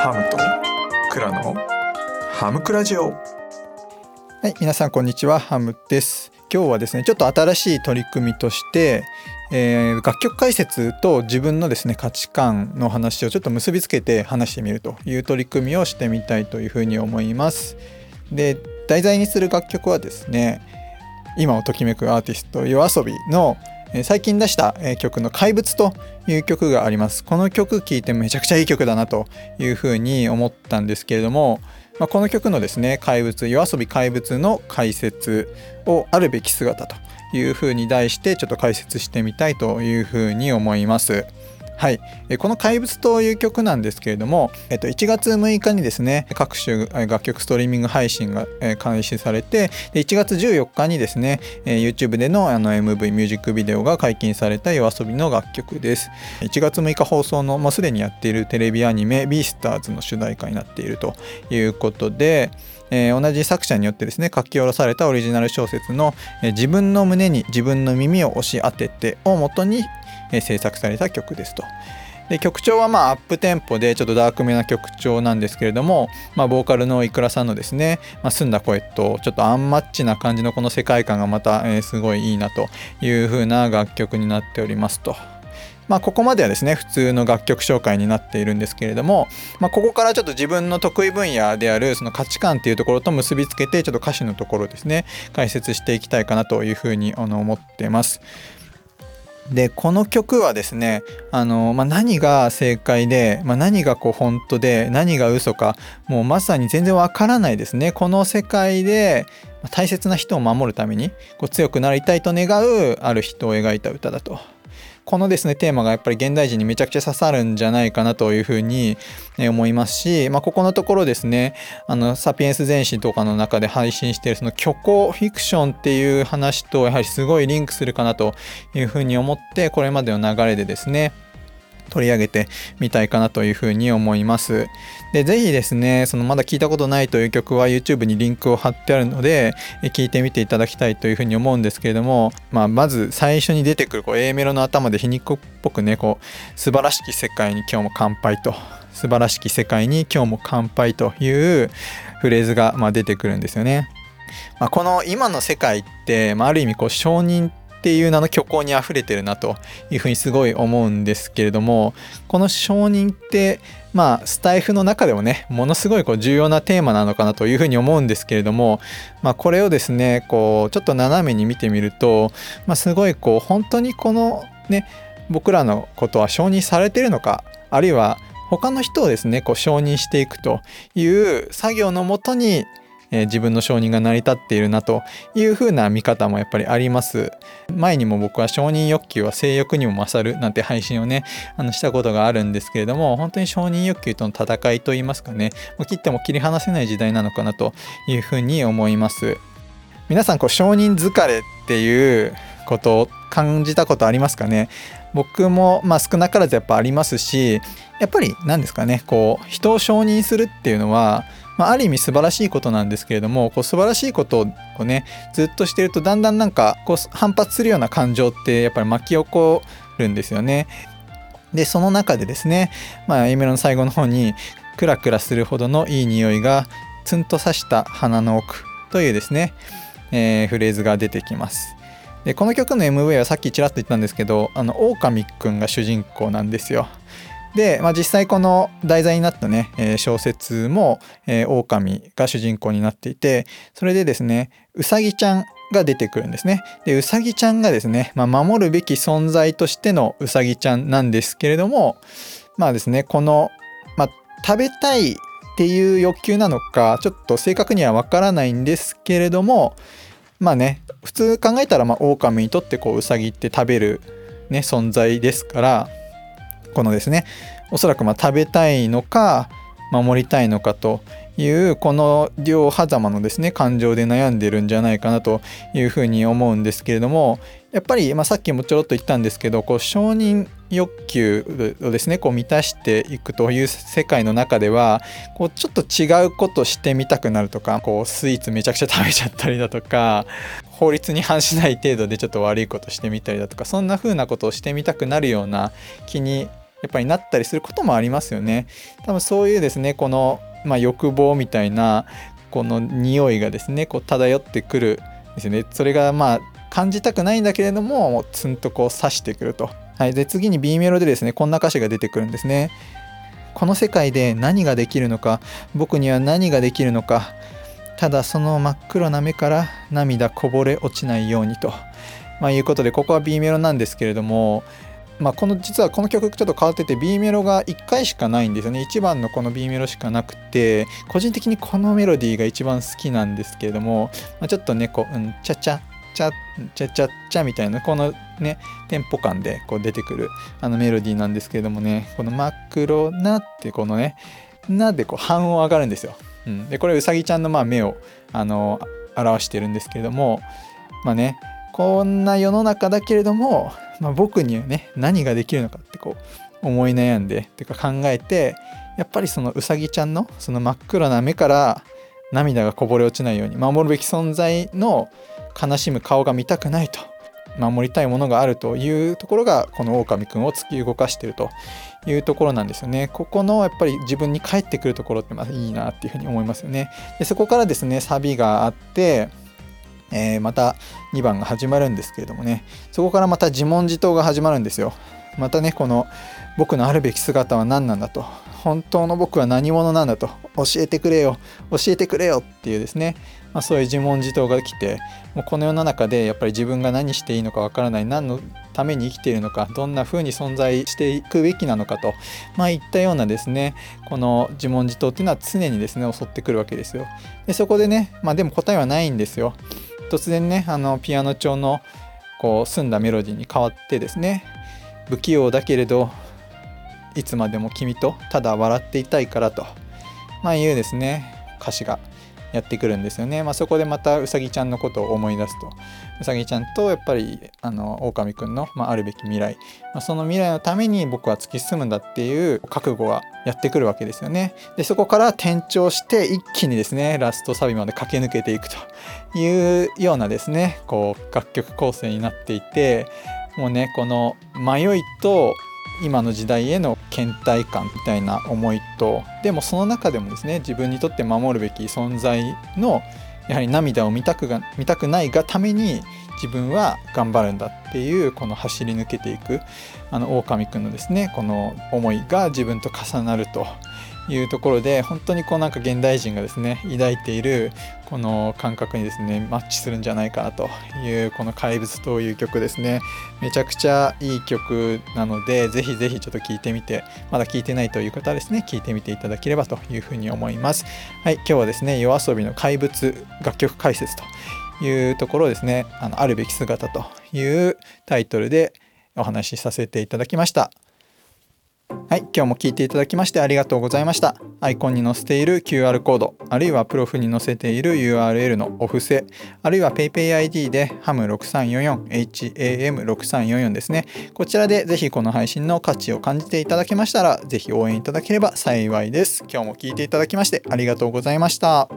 ハムとクラのハムクラジオはい、皆さんこんにちは、ハムです。今日はですね、ちょっと新しい取り組みとして、えー楽曲解説と自分のですね価値観の話をちょっと結びつけて話してみるという取り組みをしてみたいというふうに思います。で、題材にする楽曲はですね、今をときめくアーティスト YOASOBI の最近出した曲の「怪物」という曲があります。この曲聴いてめちゃくちゃいい曲だなというふうに思ったんですけれども、まあ、この曲のですね怪物夜遊び怪物の解説をあるべき姿というふうに題してちょっと解説してみたいというふうに思います。はい、この「怪物」という曲なんですけれども、えっと、1月6日にですね各種楽曲ストリーミング配信が開始されてで1月14日にですね YouTube でのあの MV ミュージックビデオが解禁された YOASOBI の楽曲です。1月6日放送のもうすでにやっているテレビアニメ「ビースターズの主題歌になっているということで同じ作者によってですね書き下ろされたオリジナル小説の「自分の胸に自分の耳を押し当てて」を元に、え制作された曲ですと。で曲調はまあアップテンポでちょっとダークめな曲調なんですけれども、まあ、ボーカルのイクラさんのですね、まあ、澄んだ声とちょっとアンマッチな感じのこの世界観がまた、えすごいいいなという風な楽曲になっておりますと。まあ、ここまではですね普通の楽曲紹介になっているんですけれども、まあ、ここからちょっと自分の得意分野であるその価値観っていうところと結びつけてちょっと歌詞のところですね解説していきたいかなというふうに思ってます。でこの曲はですねあの、まあ、何が正解で、まあ、何がこう本当で何が嘘かもうまさに全然わからないですねこの世界で大切な人を守るためにこう強くなりたいと願うある人を描いた歌だと。このですねテーマがやっぱり現代人にめちゃくちゃ刺さるんじゃないかなというふうに思いますし、まあ、ここのところですねあのサピエンス全史とかの中で配信しているその虚構フィクションっていう話とやはりすごいリンクするかなというふうに思ってこれまでの流れでですね取り上げてみたいかなというふうに思います。で、ぜひですね、そのまだ聞いたことないという曲は YouTube にリンクを貼ってあるので、え聞いてみていただきたいというふうに思うんですけれども、まあ、まず最初に出てくるこう A メロの頭で皮肉っぽくね、こう、素晴らしき世界に今日も乾杯と、素晴らしき世界に今日も乾杯というフレーズがま出てくるんですよね。まあ、この今の世界って、まあ、ある意味こう承認っていう名の虚構にあふれてるなというふうにすごい思うんですけれどもこの承認ってまあスタイフの中でもねものすごいこう重要なテーマなのかなというふうに思うんですけれども、まあ、これをですねこうちょっと斜めに見てみると、まあ、すごいこう本当にこのね僕らのことは承認されてるのかあるいは他の人をですねこう承認していくという作業のもとにえー自分の承認が成り立っているなというふうな見方もやっぱりあります。前にも僕は承認欲求は性欲にも勝るなんて配信をねあのしたことがあるんですけれども本当に承認欲求との戦いといいますかねもう切っても切り離せない時代なのかなというふうに思います。皆さんこう承認疲れっていうことを感じたことありますかね？僕もまあ少なからずやっぱありますしやっぱり何ですかねこう人を承認するっていうのはまあ、ある意味素晴らしいことなんですけれどもこう素晴らしいことをねずっとしてるとだんだんなんかこう反発するような感情ってやっぱり巻き起こるんですよね。でその中でですね、まあ、A メロの最後の方にクラクラするほどのいい匂いがツンと刺した鼻の奥というですね、えーフレーズが出てきます。でこの曲の MV はさっきちらっと言ったんですけどあの狼くんが主人公なんですよ。で、まあ、実際この題材になったね、えー小説も、えー、狼が主人公になっていてそれでですねうさぎちゃんが出てくるんですね。でうさぎちゃんがですね、まあ、守るべき存在としてのうさぎちゃんなんですけれどもまあですねこの、まあ、食べたいっていう欲求なのかちょっと正確にはわからないんですけれどもまあね普通考えたらまあ狼にとってこううさぎって食べる、ね、存在ですからこのですねおそらくま食べたいのか守りたいのかというこの両狭間のですね感情で悩んでるんじゃないかなというふうに思うんですけれどもやっぱり、まあ、さっきもちょろっと言ったんですけどこう承認欲求をですねこう満たしていくという世界の中ではこうちょっと違うことしてみたくなるとかこうスイーツめちゃくちゃ食べちゃったりだとか法律に反しない程度でちょっと悪いことしてみたりだとかそんな風なことをしてみたくなるような気にやっぱりなったりすることもありますよね。多分そういうですねこの、まあ、欲望みたいなこの匂いがですねこう漂ってくるですよね。それがまあ感じたくないんだけれどももうツンとこう刺してくると、はい、で次に B メロでですねこんな歌詞が出てくるんですね。この世界で何ができるのか僕には何ができるのかただその真っ黒な目から涙こぼれ落ちないようにと、まあ、いうことでここは B メロなんですけれどもまあ、この実はこの曲ちょっと変わってて B メロが1回しかないんですよね1番のこの B メロしかなくて個人的にこのメロディーが一番好きなんですけれども、まあ、ちょっとねこう「うんちゃちゃちゃちゃちゃちゃ」みたいなこのねテンポ感でこう出てくるあのメロディーなんですけれどもねこの「真っ黒な」ってこのね「な」でこう半音上がるんですよ。うん、でこれうさぎちゃんのまあ目をあの表してるんですけれどもまあねこんな世の中だけれどもまあ、僕にはね何ができるのかってこう思い悩んでっていうか考えてやっぱりそのうさぎちゃんのその真っ黒な目から涙がこぼれ落ちないように守るべき存在の悲しむ顔が見たくないと守りたいものがあるというところがこの狼くんを突き動かしてるというところなんですよね。ここのやっぱり自分に返ってくるところってまあいいなっていうふうに思いますよね。でそこからですねサビがあってえー、また2番が始まるんですけれどもねそこからまた自問自答が始まるんですよまたねこの僕のあるべき姿は何なんだと本当の僕は何者なんだと教えてくれよ。教えてくれよっていうですね、まあ、そういう自問自答が来てもうこの世の中でやっぱり自分が何していいのかわからない何のために生きているのかどんな風に存在していくべきなのかとまあいったようなですねこの自問自答っていうのは常にですね襲ってくるわけですよ。でそこでねまあでも答えはないんですよ。突然ねあのピアノ調のこう澄んだメロディーに変わってですね不器用だけれどいつまでも君とただ笑っていたいからと、まあ、いうですね歌詞がやってくるんですよね。まあ、そこでまたうさぎちゃんのことを思い出すとうさぎちゃんとやっぱりあの狼くんの、まあ、あるべき未来、まあ、その未来のために僕は突き進むんだっていう覚悟がやってくるわけですよね。でそこから転調して一気にですねラストサビまで駆け抜けていくというようなですねこう楽曲構成になっていてもうねこの迷いと今の時代への倦怠感みたいな思いとでもその中でもですね自分にとって守るべき存在のやはり涙を見たくが見たくないがために自分は頑張るんだっていうこの走り抜けていくあの狼くんのですねこの思いが自分と重なるというところで本当にこうなんか現代人がですね抱いているこの感覚にですねマッチするんじゃないかなというこの「怪物」という曲ですねめちゃくちゃいい曲なのでぜひぜひちょっと聴いてみてまだ聴いてないという方はですね聴いてみていただければというふうに思いますはい今日はですね夜遊びの怪物楽曲解説というところですねあのあるべき姿というタイトルでお話しさせていただきました。はい、今日も聞いていただきましてありがとうございました。アイコンに載せている QR コード、あるいはプロフに載せている URL のお布施、あるいは PayPayID で HAM6344、HAM6344 ですね。こちらでぜひこの配信の価値を感じていただけましたら、ぜひ応援いただければ幸いです。今日も聞いていただきましてありがとうございました。